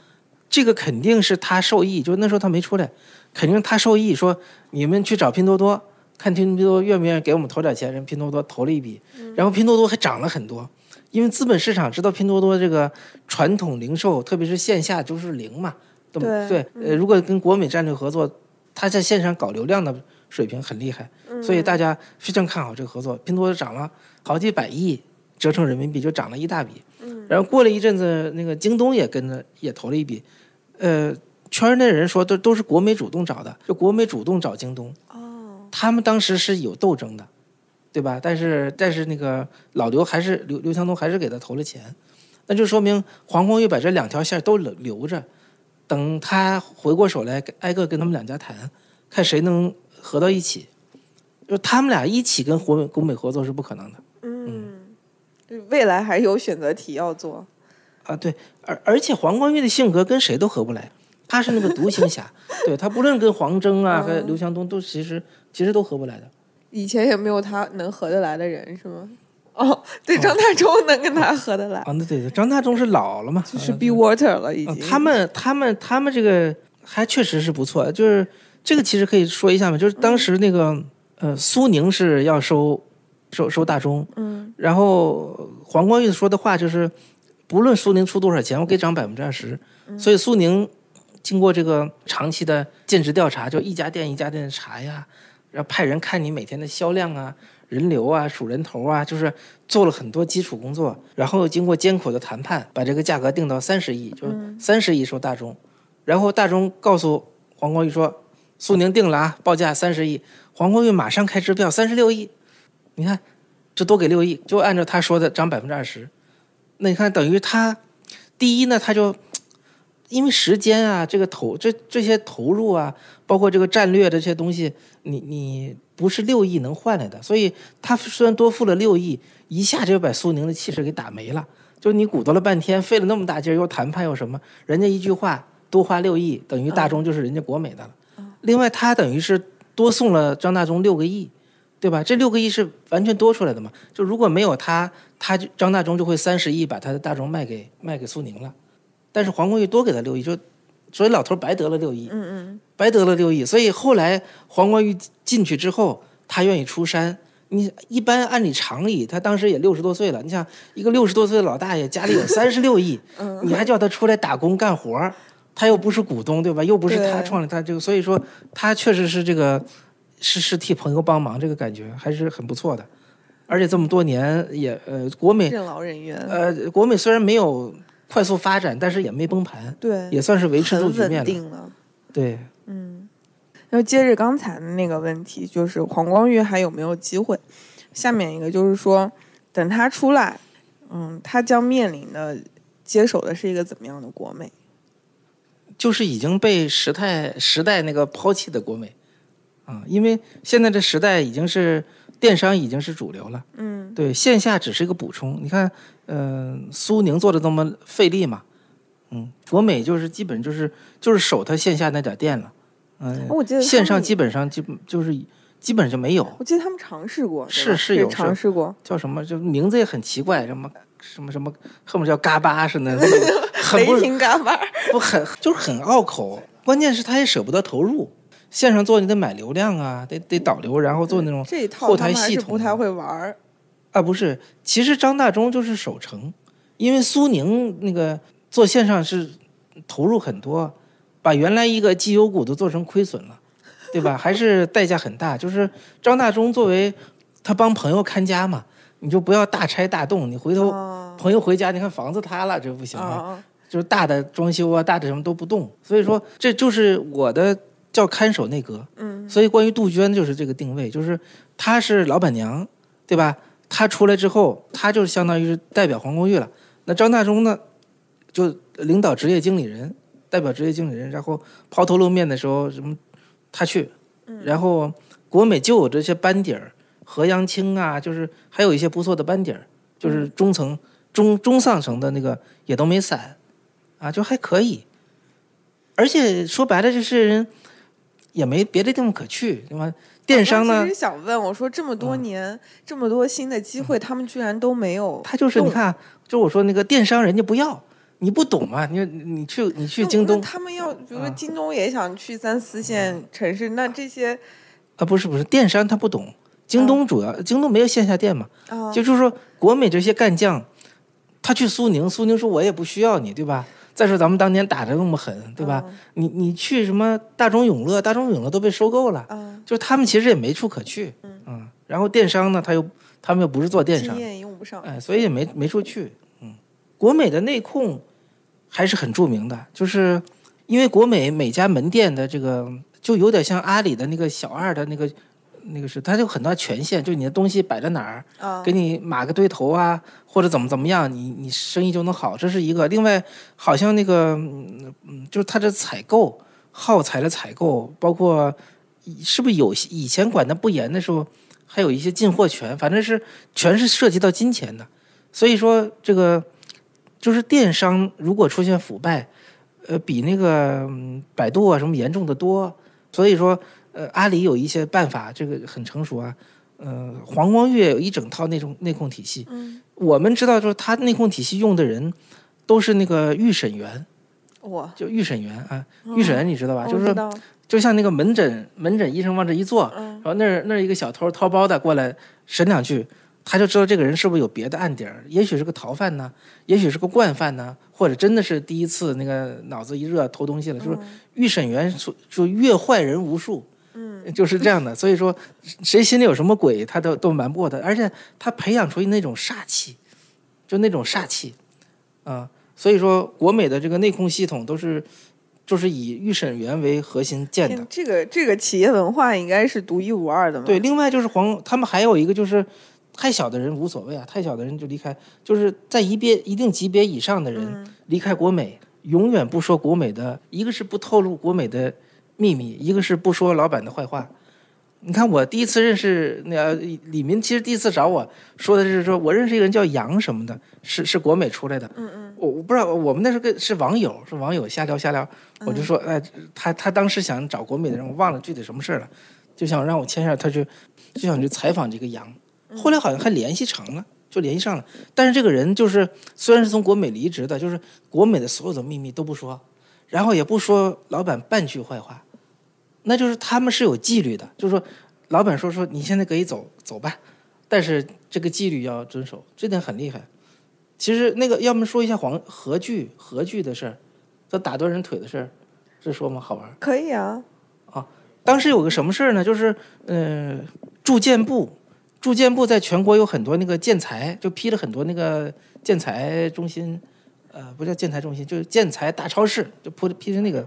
这个肯定是他受益，就那时候他没出来，肯定他受益。说你们去找拼多多，看拼多多愿不愿意给我们投点钱，人拼多多投了一笔，然后拼多多还涨了很多，因为资本市场知道拼多多这个传统零售，特别是线下就是零嘛，对吧对对，呃，如果跟国美战略合作，他在线上搞流量的水平很厉害，所以大家非常看好这个合作。拼多多涨了好几百亿，折成人民币就涨了一大笔。然后过了一阵子，那个京东也跟着也投了一笔，呃，圈内人说都都是国美主动找的，就国美主动找京东。哦，他们当时是有斗争的，对吧？但是但是那个老刘还是刘刘强东还是给他投了钱，那就说明黄光裕把这两条线都留留着，等他回过手来挨个跟他们两家谈，看谁能合到一起。就他们俩一起跟国美国美合作是不可能的嗯，未来还有选择题要做。啊！对，而而且黄光裕的性格跟谁都合不来，他是那个独行侠，对他不论跟黄峥啊和刘强东都其实其实都合不来的。以前也没有他能合得来的人，是吗？哦，对，张大忠能跟他合得来，啊，那对对，张大忠是老了嘛，就是啊 be water 了，已啊经。他们他们他们这个还确实是不错，就是这个其实可以说一下嘛，就是当时那个呃苏宁是要收收收大中，嗯，然后黄光裕说的话就是，不论苏宁出多少钱，我给涨百分之二十，所以苏宁经过这个长期的尽职调查，就一家店一家店的查呀，然后派人看你每天的销量啊。人流啊，数人头啊，就是做了很多基础工作，然后经过艰苦的谈判，把这个价格定到三十亿，就是三十亿收大中，然后大中告诉黄光裕说，苏宁定了啊，报价三十亿，黄光裕马上开支票三十六亿，你看，就多给六亿，就按照他说的涨百分之二十，那你看等于他第一呢，他就因为时间啊，这个投这这些投入啊，包括这个战略的这些东西，你你不是六亿能换来的，所以他虽然多付了六亿，一下就把苏宁的气势给打没了。就你鼓捣了半天，费了那么大劲儿，又谈判又什么，人家一句话多花六亿，等于大中就是人家国美的了。另外，他等于是多送了张大中六个亿，对吧？这六个亿是完全多出来的嘛？就如果没有他，他就张大中就会三十亿把他的大中卖给卖给苏宁了。但是黄光裕多给他六亿，就所以老头白得了六亿，嗯嗯，白得了六亿。所以后来黄光裕进去之后，他愿意出山。你一般按理常理，他当时也六十多岁了。你想一个六十多岁的老大爷，家里有三十六亿，你还叫他出来打工干活儿，他又不是股东，对吧？又不是他创立，他这个，所以说他确实是这个是是替朋友帮忙，这个感觉还是很不错的。而且这么多年也呃，国美任劳任怨，呃国美虽然没有快速发展，但是也没崩盘，对，也算是维持住局面了。了。对，嗯，然后接着刚才的那个问题，就是黄光裕还有没有机会？下面一个就是说，等他出来，嗯，他将面临的接手的是一个怎么样的国美？就是已经被时代时代那个抛弃的国美啊，因为现在这时代已经是电商已经是主流了，嗯，对线下只是一个补充。你看，嗯、苏宁做的那么费力嘛，嗯，国美就是基本就是就是守他线下那点店了，嗯、我记得线上基本上基本就是基本上就没有，我记得他们尝试过，是是有尝试过，叫什么？就名字也很奇怪，什么什么什么，恨不得叫嘎巴似的，雷霆嘎巴，不很就是很拗口，关键是他也舍不得投入。线上做你得买流量啊，得得导流，然后做那种后台系统是不太会玩儿。啊，不是，其实张大中就是守城，因为苏宁那个做线上是投入很多，把原来一个绩优股都做成亏损了，对吧？还是代价很大。就是张大中作为他帮朋友看家嘛，你就不要大拆大动，你回头啊朋友回家，你看房子塌了，这不行就是大的装修啊，大的什么都不动，所以说这就是我的叫看守内阁。嗯，所以关于杜鹃就是这个定位，就是她是老板娘，对吧？她出来之后，她就相当于是代表黄光裕了。那张大中呢，就领导职业经理人，代表职业经理人，然后抛头露面的时候，什么他去，然后国美就有这些班底儿，何阳青啊，就是还有一些不错的班底儿，就是中层、中中上层的那个也都没散，啊，就还可以。而且说白了，这些人也没别的地方可去，对吗？电商呢我其，实想问，我说这么多年，这么多新的机会，他们居然都没有。他就是你看，就我说那个电商人家不要，你不懂嘛？你你去你去京东他们要，比如说啊京东也想去三四线城市，那这些啊，不是不是，电商他不懂，京东主要、京东没有线下店嘛，就，就是说国美这些干将，他去苏宁，苏宁说我也不需要你，对吧？再说咱们当年打的那么狠，对吧？你你去什么大众永乐，大众永乐都被收购了，啊，就是他们其实也没处可去，嗯，然后电商呢，他又他们又不是做电商，经验用不上。哎，所以也没没处去。嗯，国美的内控还是很著名的，就是因为国美每家门店的这个就有点像阿里的那个小二的那个那个是，它就很多权限，就你的东西摆在哪儿，啊给你码个对头啊，或者怎么怎么样，你你生意就能好，这是一个。另外，好像那个嗯嗯，就是它的采购耗材的采购，包括是不是有以前管的不严的时候，还有一些进货权，反正是全是涉及到金钱的。所以说，这个就是电商如果出现腐败，呃，比那个、嗯百度啊什么严重的多。所以说，呃，阿里有一些办法，这个很成熟啊。呃，黄光裕有一整套那种内控体系。嗯，我们知道，就是他内控体系用的人都是那个预审员，我就预审员啊，预审员你知道吧？就是就像那个门诊门诊医生往这一坐，嗯然后那儿那儿一个小偷掏包的过来审两句，他就知道这个人是不是有别的案底儿，也许是个逃犯呢，也许是个惯犯呢，或者真的是第一次那个脑子一热偷东西了，就是预审员就就越坏人无数。嗯，就是这样的，所以说谁心里有什么鬼，他都都瞒不过他，而且他培养出那种煞气，就那种煞气，啊、所以说国美的这个内控系统都是就是以预审员为核心建的，这个这个企业文化应该是独一无二的嘛。对，，另外就是黄，他们还有一个就是太小的人无所谓啊，太小的人就离开，就是在一别一定级别以上的人离开国美，永远不说国美的，一个是不透露国美的秘密，一个是不说老板的坏话。你看，我第一次认识那李明，其实第一次找我说的是说，我认识一个人叫杨什么的，是是国美出来的。嗯嗯。我我不知道，我们那时候跟是网友，是网友瞎聊瞎聊，我就说，哎，他他当时想找国美的人，我忘了具体什么事了，就想让我签下，他就就想去采访这个杨。后来好像还联系成了，就联系上了。但是这个人就是虽然是从国美离职的，就是国美的所有的秘密都不说，然后也不说老板半句坏话，那就是他们是有纪律的，就是说老板说说你现在可以走走吧，但是这个纪律要遵守，这点很厉害。其实那个要么说一下黄何惧何惧的事儿，他打断人腿的事儿，是说吗？好玩？可以啊。啊，当时有个什么事儿呢？就是嗯，住建部。住建部在全国有很多那个建材，就批了很多那个建材中心，呃，不叫建材中心，就是建材大超市，就铺批的那个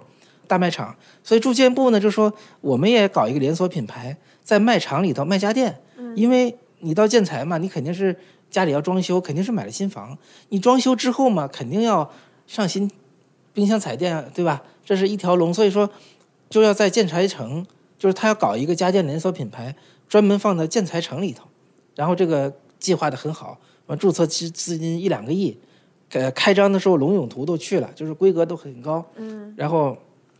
大卖场。所以住建部呢就说，我们也搞一个连锁品牌，在卖场里头卖家电。因为你到建材嘛，你肯定是家里要装修，肯定是买了新房，你装修之后嘛，肯定要上新冰箱、彩电，对吧？这是一条龙，所以说就要在建材城，就是他要搞一个家电连锁品牌。专门放在建材城里头，然后这个计划的很好，完注册资资金一两个亿，呃，开张的时候龙永图都去了，就是规格都很高，嗯，然后，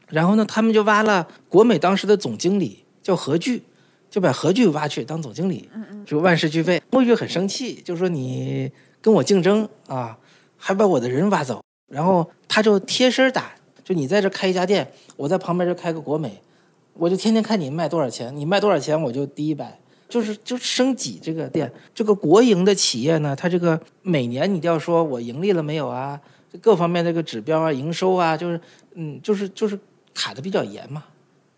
然后呢，他们就挖了国美当时的总经理叫何巨，就把何巨挖去当总经理，就万事俱备，何巨很生气，就说你跟我竞争啊，还把我的人挖走，然后他就贴身打，就你在这开一家店，我在旁边就开个国美。我就天天看你卖多少钱，你卖多少钱我就低一百，就是就升级这个店。这个国营的企业呢，它这个每年你都要说我盈利了没有啊，各方面这个指标啊、营收啊，就是嗯，就是就是卡的比较严嘛，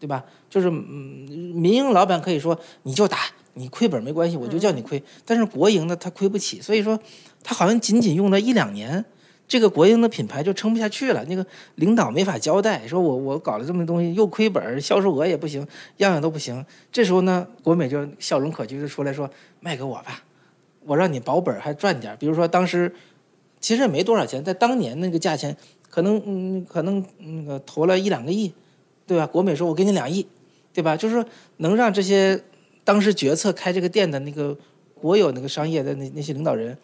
对吧？就是嗯，民营老板可以说你就打，你亏本没关系，我就叫你亏。但是国营的他亏不起，所以说他好像仅仅用了一两年。这个国营的品牌就撑不下去了，那个领导没法交代，说我我搞了这么东西又亏本，销售额也不行，样样都不行。这时候呢，国美就笑容可掬的出来说：“卖给我吧，我让你保本还赚点。比如说当时其实也没多少钱，在当年那个价钱，可能嗯可能那个投了一两个亿，对吧？国美说我给你两亿，对吧？就是说能让这些当时决策开这个店的那个国有那个商业的那那些领导人。”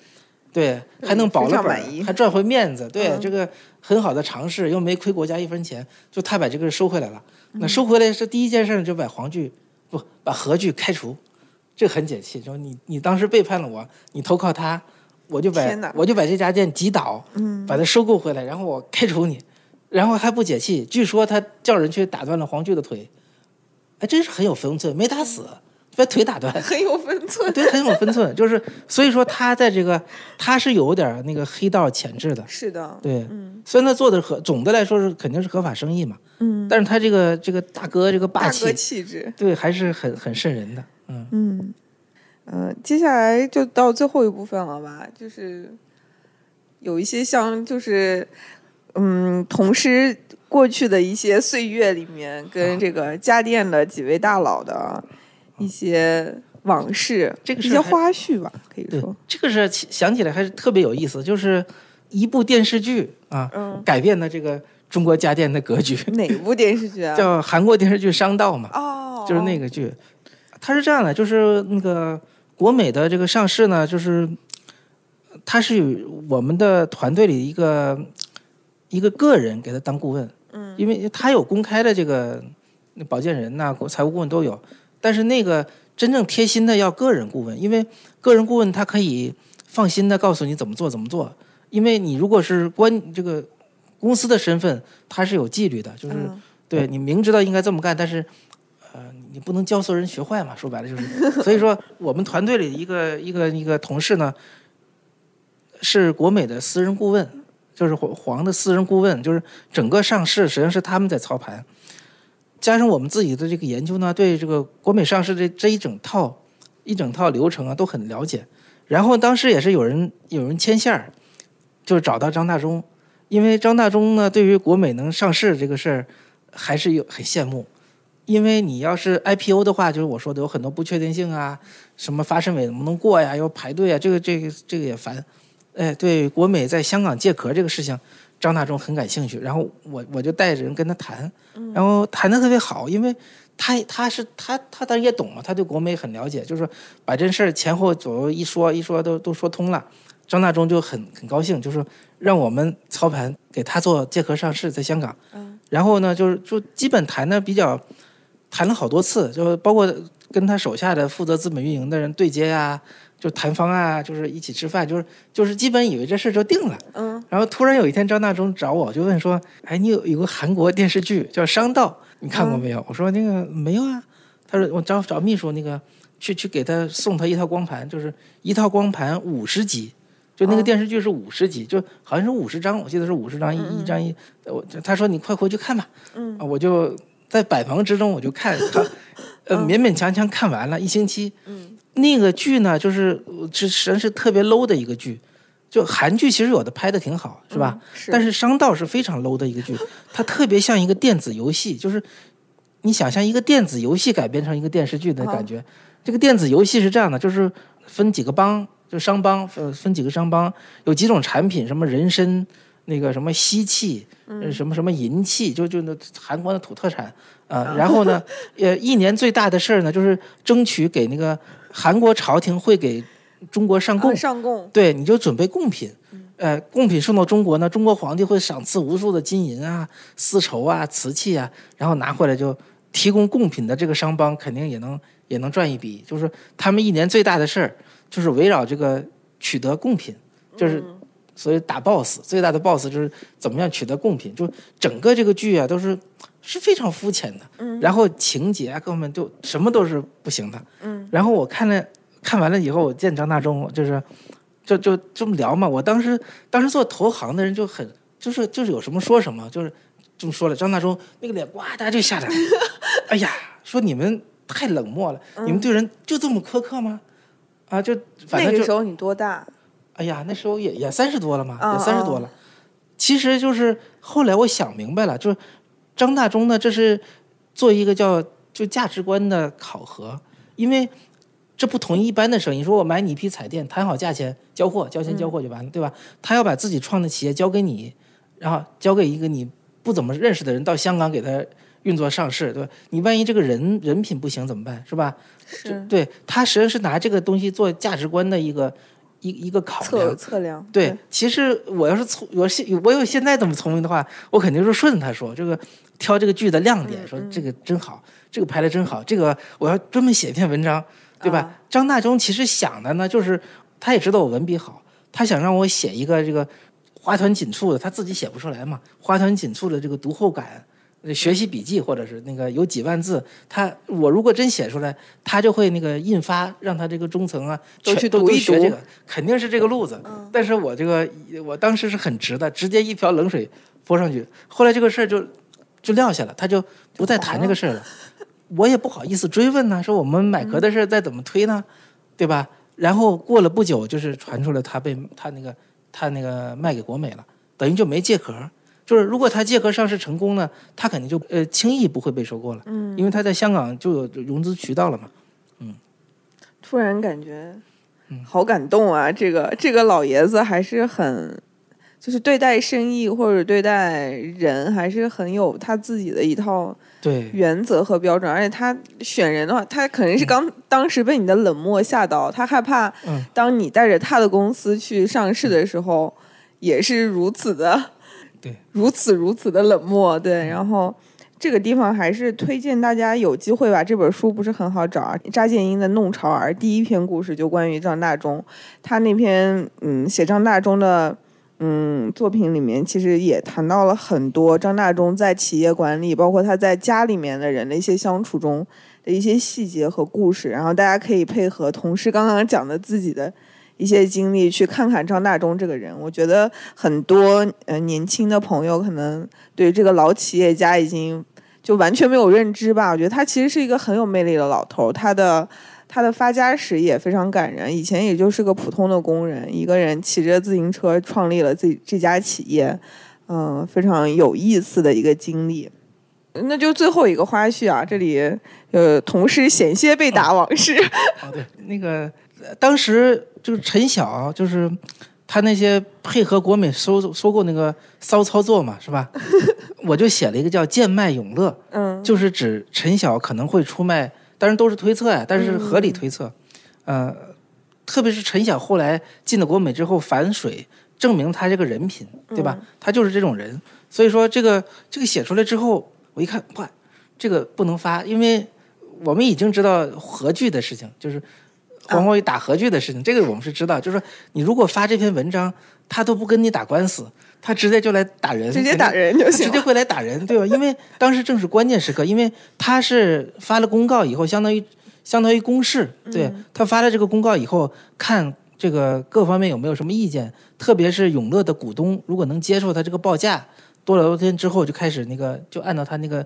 对，还能保了本，还赚回面子。对，这个很好的尝试，又没亏国家一分钱，就他把这个收回来了。那收回来是第一件事，就把黄剧不把何剧开除，这很解气。说你你当时背叛了我，你投靠他，我就把我就把这家店击倒，把它收购回来，然后我开除你，然后还不解气。据说他叫人去打断了黄巨的腿，哎，真是很有分寸，没打死。把腿打断，很有分寸，对，很有分寸，就是所以说他在这个他是有点那个黑道潜质的，是的，对，虽然他做的合，总的来说是肯定是合法生意嘛，嗯，但是他这个这个大哥这个霸气气质，对，还是很很渗人的，嗯。嗯嗯，接下来就到最后一部分了吧，就是有一些像就是嗯，同时过去的一些岁月里面，跟这个家电的几位大佬的。一些往事，这个一些花絮吧，可以说，这个是想起来还是特别有意思，就是一部电视剧啊，改变了这个中国家电的格局。哪部电视剧啊？叫韩国电视剧《商道》嘛。哦，就是那个剧，它是这样的，就是那个国美的这个上市呢，就是他是有我们的团队里一个一个个人给他当顾问，嗯，因为他有公开的这个保荐人呐，财务顾问都有。但是那个真正贴心的要个人顾问，因为个人顾问他可以放心的告诉你怎么做怎么做，因为你如果是关这个公司的身份，他是有纪律的，就是对你明知道应该这么干，但是呃你不能教唆人学坏嘛，说白了就是。所以说我们团队里一个一个一个同事呢，是国美的私人顾问，就是黄黄的私人顾问，就是整个上市实际上是他们在操盘。加上我们自己的这个研究呢，对这个国美上市的这一整套一整套流程啊都很了解。然后当时也是有人有人牵线儿，就找到张大中，因为张大中呢对于国美能上市这个事儿还是有很羡慕。因为你要是 IPO 的话，就是我说的有很多不确定性啊，什么发审委能不能过呀，要排队啊，这个这个这个也烦。哎，对国美在香港借壳这个事情，张大中很感兴趣，然后我我就带着人跟他谈，然后谈的特别好，因为他他是他他当然也懂嘛，他对国美很了解，就是把这事儿前后左右一说一说都都说通了，张大中就很很高兴，就是让我们操盘给他做借壳上市在香港，然后呢就是就基本谈的比较谈了好多次，就包括跟他手下的负责资本运营的人对接啊。就谈方案啊，就是一起吃饭，就是就是基本以为这事就定了。嗯。然后突然有一天，张大中找我，就问说：“哎，你有有个韩国电视剧叫《商道》，你看过没有？”我说：“那个没有啊。”他说：“我找找秘书，那个去去给他送他一套光盘，就是一套光盘五十集，就那个电视剧是五十集，就好像是五十张，我记得是五十张，一一张一。我他说你快回去看吧。嗯。我就在百忙之中，我就看，呃，勉勉强强看完了一星期。嗯。那个剧呢，就是这实际上是特别 low 的一个剧，就韩剧其实有的拍的挺好，是吧？是。但是《商道》是非常 low 的一个剧，它特别像一个电子游戏，就是你想象一个电子游戏改编成一个电视剧的感觉。这个电子游戏是这样的，就是分几个帮，就商帮，呃，分几个商帮，有几种产品，什么人参，那个什么锡器，什么什么银器，就就那韩国的土特产 啊。然后呢，呃，一年最大的事儿呢，就是争取给那个。韩国朝廷会给中国上贡，上贡，对，你就准备贡品，呃，贡品送到中国呢，中国皇帝会赏赐无数的金银啊、丝绸啊、瓷器啊，然后拿回来就提供贡品的这个商帮肯定也能也能赚一笔，就是他们一年最大的事儿就是围绕这个取得贡品，就是所以打 boss 最大的 boss 就是怎么样取得贡品，就整个这个剧啊都是。是非常肤浅的，嗯，然后情节啊，各方面就什么都是不行的，嗯，然后我看了看完了以后，我见张大中，就是，就就这么聊嘛。我当时当时做投行的人就很，就是就是有什么说什么，就是这么说了。张大中那个脸呱嗒就下来了，哎呀，说你们太冷漠了，你们对人就这么苛刻吗？啊，就反正那个时候你多大？哎呀，那时候也也三十多了嘛，也三十多了。其实就是后来我想明白了，就是。张大中呢，这是做一个叫就价值观的考核，因为这不同于一般的生意。说我买你一批彩电，谈好价钱，交货，交钱交货就完了，对吧？他要把自己创的企业交给你，然后交给一个你不怎么认识的人到香港给他运作上市，对吧？你万一这个人人品不行怎么办？是吧？是对他实际上是拿这个东西做价值观的一个。一一个考量测量，对，其实我要是聪，我现我有现在这么聪明的话，我肯定是顺他说这个挑这个剧的亮点，说这个真好，这个拍的真好，这个我要专门写一篇文章，对吧？张大中其实想的呢，就是他也知道我文笔好，他想让我写一个这个花团锦簇的，他自己写不出来嘛，花团锦簇的这个读后感。学习笔记，或者是那个有几万字，他我如果真写出来，他就会那个印发，让他这个中层啊都去读一读，这个肯定是这个路子。但是我这个我当时是很直的，直接一瓢冷水泼上去。后来这个事儿就就撂下了，他就不再谈这个事儿了。我也不好意思追问呢，说我们买壳的事再怎么推呢，对吧？然后过了不久，就是传出来他被他那个他那个卖给国美了，等于就没借壳。就是如果他借壳上市成功呢，他肯定就呃轻易不会被收购了，嗯，因为他在香港就有融资渠道了嘛，嗯。突然感觉，好感动啊！这个这个老爷子还是很，就是对待生意或者对待人还是很有他自己的一套对。原则和标准，而且他选人的话，他肯定是刚当时被你的冷漠吓到，他害怕，当你带着他的公司去上市的时候，也是如此的。对，如此如此的冷漠，对，然后这个地方还是推荐大家有机会吧。这本书不是很好找啊，查建英的《弄潮儿》第一篇故事就关于张大中，他那篇嗯写张大中的嗯作品里面，其实也谈到了很多张大中在企业管理，包括他在家里面的人的一些相处中的一些细节和故事，然后大家可以配合同事刚刚讲的自己的。一些经历去看看张大中这个人，我觉得很多呃年轻的朋友可能对这个老企业家已经就完全没有认知吧。我觉得他其实是一个很有魅力的老头，他的他的发家史也非常感人。以前也就是个普通的工人，一个人骑着自行车创立了自己这家企业，嗯，非常有意思的一个经历。那就最后一个花絮啊，这里呃，同事险些被打往事。哦，对，那个当时就是陈晓，就是他那些配合国美收收购那个骚操作嘛，是吧？我就写了一个叫“贱卖永乐”，嗯，就是指陈晓可能会出卖，当然都是推测呀，但是合理推测。呃，特别是陈晓后来进了国美之后反水，证明他这个人品，对吧？他就是这种人。所以说这个这个写出来之后，我一看，哇，这个不能发，因为我们已经知道核聚的事情，就是黄光裕打和聚的事情，这个我们是知道。就是说，你如果发这篇文章，他都不跟你打官司，他直接就来打人，直接打人就行，直接会来打人，对吧？因为当时正是关键时刻，因为他是发了公告以后，相当于相当于公示，对他发了这个公告以后，看这个各方面有没有什么意见，特别是永乐的股东如果能接受他这个报价。多了多天之后就开始那个，就按照他那个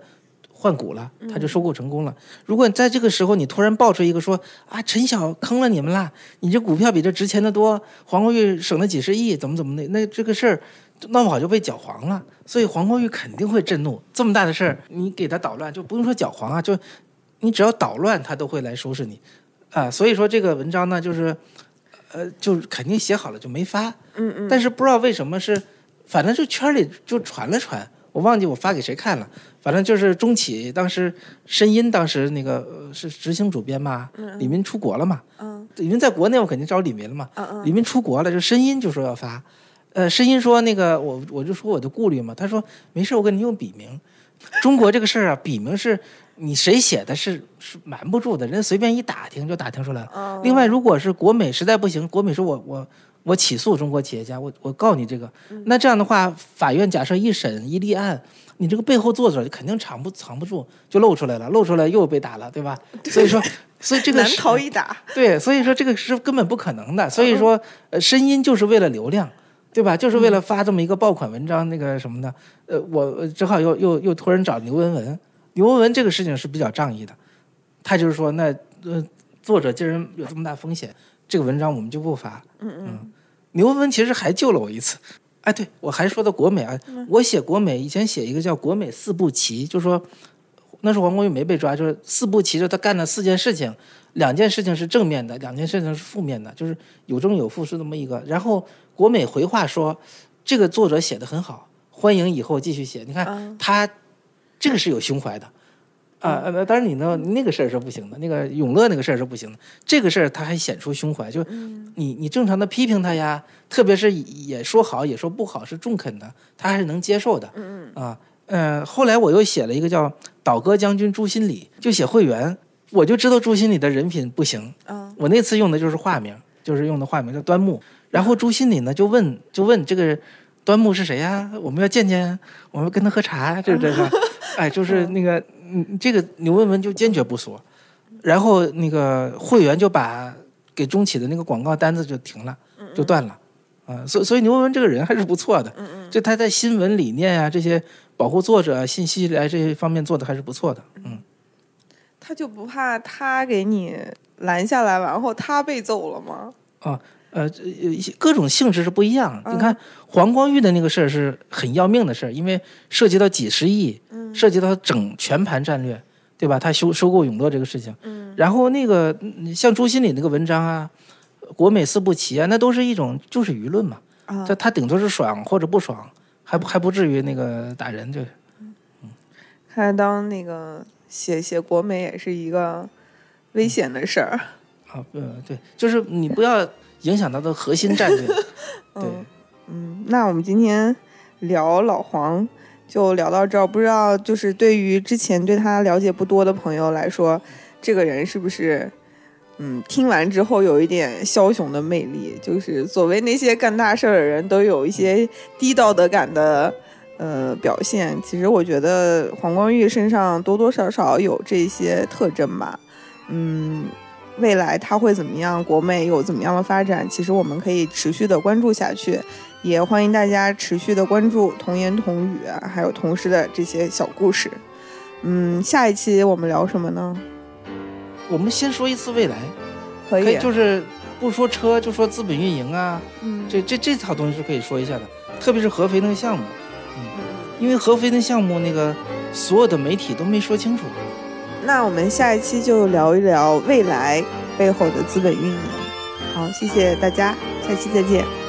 换股了，他就收购成功了。如果在这个时候你突然爆出一个说啊，陈晓坑了你们啦，你这股票比这值钱的多，黄光裕省了几十亿，怎么怎么的，那这个事儿闹不好就被搅黄了。所以黄光裕肯定会震怒，这么大的事儿你给他捣乱，就不用说搅黄啊，就你只要捣乱，他都会来收拾你啊。所以说这个文章呢，就是呃，就肯定写好了就没发，嗯嗯，但是不知道为什么是。反正就圈里就传了传，我忘记我发给谁看了。反正就是中企当时申音当时那个是执行主编嘛，李明出国了嘛。嗯，李明在国内我肯定找李明了嘛。嗯嗯，李明出国了，就申音就说要发。呃，申音说那个我我就说我的顾虑嘛，他说没事，我给你用笔名。中国这个事儿啊，笔名是你谁写的是是瞒不住的，人随便一打听就打听出来了。另外，如果是国美实在不行，国美说我我。我起诉中国企业家，我我告你这个，那这样的话，法院假设一审一立案，你这个背后作者肯定藏不藏不住，就露出来了，露出来又被打了，对吧？所以说，所以这个难逃一打。对，所以说这个是根本不可能的。所以说，呃，声音就是为了流量，对吧？就是为了发这么一个爆款文章，那个什么的。呃，我只好又又又托人找刘文文，刘文文这个事情是比较仗义的，他就是说，那呃，作者既然有这么大风险，这个文章我们就不发。嗯嗯。牛文文其实还救了我一次，哎，对我还说到国美啊，我写国美以前写一个叫国美四步棋，就说那时候黄光裕没被抓，就是四步棋，就他干了四件事情，两件事情是正面的，两件事情是负面的，就是有正有负是这么一个。然后国美回话说，这个作者写的很好，欢迎以后继续写。你看他这个是有胸怀的。啊呃，当然你呢，那个事儿是不行的，那个永乐那个事儿是不行的。这个事儿他还显出胸怀，就你你正常的批评他呀，特别是也说好也说不好，是中肯的，他还是能接受的。嗯嗯啊呃，后来我又写了一个叫《倒戈将军朱心礼》，就写会员，我就知道朱心礼的人品不行。嗯，我那次用的就是化名，就是用的化名叫端木。然后朱心礼呢就问就问这个端木是谁呀？我们要见见，我们跟他喝茶，这这是，哎，就是那个。嗯，这个牛文文就坚决不说，然后那个会员就把给中企的那个广告单子就停了，就断了，啊，所所以牛文文这个人还是不错的，嗯嗯，就他在新闻理念啊这些保护作者信息来这些方面做的还是不错的，嗯，他就不怕他给你拦下来，然后他被揍了吗？啊。呃，各种性质是不一样。你看黄光裕的那个事儿是很要命的事儿，因为涉及到几十亿，涉及到整全盘战略，对吧？他收收购永乐这个事情，然后那个像朱新礼那个文章啊，国美四步棋啊，那都是一种就是舆论嘛。他他顶多是爽或者不爽，还不还不至于那个打人就。嗯，看来当那个写写国美也是一个危险的事儿。啊，嗯，对，就是你不要。影响到的核心战略，对，嗯，那我们今天聊老黄就聊到这儿。不知道就是对于之前对他了解不多的朋友来说，这个人是不是，嗯，听完之后有一点枭雄的魅力？就是所谓那些干大事儿的人都有一些低道德感的呃表现。其实我觉得黄光裕身上多多少少有这些特征吧，嗯。未来它会怎么样？国美有怎么样的发展？其实我们可以持续的关注下去，也欢迎大家持续的关注童言童语，还有同事的这些小故事。嗯，下一期我们聊什么呢？我们先说一次未来，可以，就是不说车就说资本运营啊，嗯，这这这套东西是可以说一下的，特别是合肥那个项目，嗯，因为合肥那项目那个所有的媒体都没说清楚。那我们下一期就聊一聊未来背后的资本运营。好，谢谢大家，下期再见。